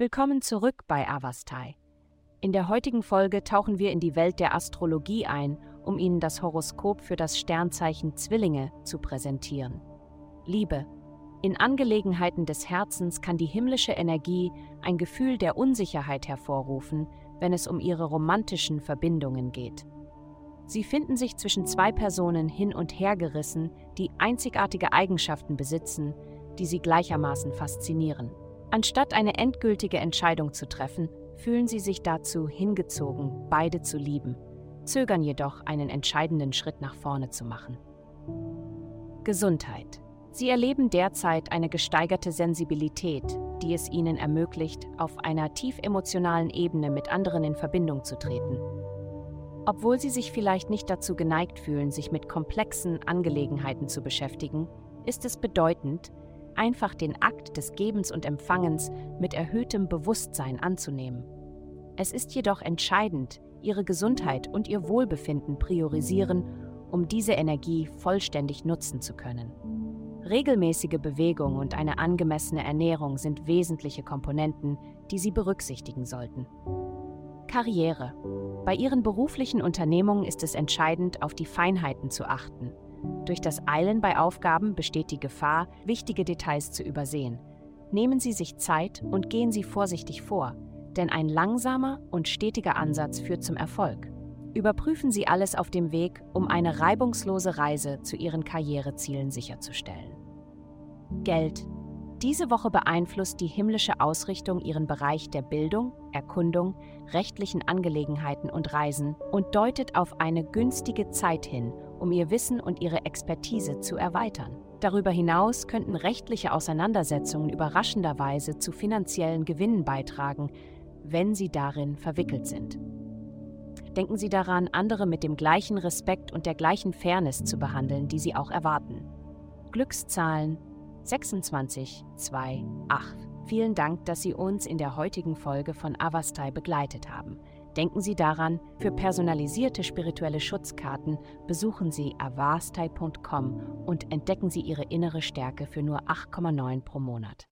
Willkommen zurück bei Avastai. In der heutigen Folge tauchen wir in die Welt der Astrologie ein, um Ihnen das Horoskop für das Sternzeichen Zwillinge zu präsentieren. Liebe. In Angelegenheiten des Herzens kann die himmlische Energie ein Gefühl der Unsicherheit hervorrufen, wenn es um ihre romantischen Verbindungen geht. Sie finden sich zwischen zwei Personen hin und her gerissen, die einzigartige Eigenschaften besitzen, die sie gleichermaßen faszinieren. Anstatt eine endgültige Entscheidung zu treffen, fühlen sie sich dazu hingezogen, beide zu lieben, zögern jedoch, einen entscheidenden Schritt nach vorne zu machen. Gesundheit. Sie erleben derzeit eine gesteigerte Sensibilität, die es ihnen ermöglicht, auf einer tief emotionalen Ebene mit anderen in Verbindung zu treten. Obwohl sie sich vielleicht nicht dazu geneigt fühlen, sich mit komplexen Angelegenheiten zu beschäftigen, ist es bedeutend, einfach den Akt des Gebens und Empfangens mit erhöhtem Bewusstsein anzunehmen. Es ist jedoch entscheidend, ihre Gesundheit und ihr Wohlbefinden priorisieren, um diese Energie vollständig nutzen zu können. Regelmäßige Bewegung und eine angemessene Ernährung sind wesentliche Komponenten, die Sie berücksichtigen sollten. Karriere. Bei Ihren beruflichen Unternehmungen ist es entscheidend, auf die Feinheiten zu achten – durch das Eilen bei Aufgaben besteht die Gefahr, wichtige Details zu übersehen. Nehmen Sie sich Zeit und gehen Sie vorsichtig vor, denn ein langsamer und stetiger Ansatz führt zum Erfolg. Überprüfen Sie alles auf dem Weg, um eine reibungslose Reise zu Ihren Karrierezielen sicherzustellen. Geld. Diese Woche beeinflusst die himmlische Ausrichtung Ihren Bereich der Bildung, Erkundung, rechtlichen Angelegenheiten und Reisen und deutet auf eine günstige Zeit hin, um ihr Wissen und ihre Expertise zu erweitern. Darüber hinaus könnten rechtliche Auseinandersetzungen überraschenderweise zu finanziellen Gewinnen beitragen, wenn sie darin verwickelt sind. Denken Sie daran, andere mit dem gleichen Respekt und der gleichen Fairness zu behandeln, die Sie auch erwarten. Glückszahlen 26, 2, 8. Vielen Dank, dass Sie uns in der heutigen Folge von Avastai begleitet haben. Denken Sie daran, für personalisierte spirituelle Schutzkarten besuchen Sie avastai.com und entdecken Sie Ihre innere Stärke für nur 8,9 pro Monat.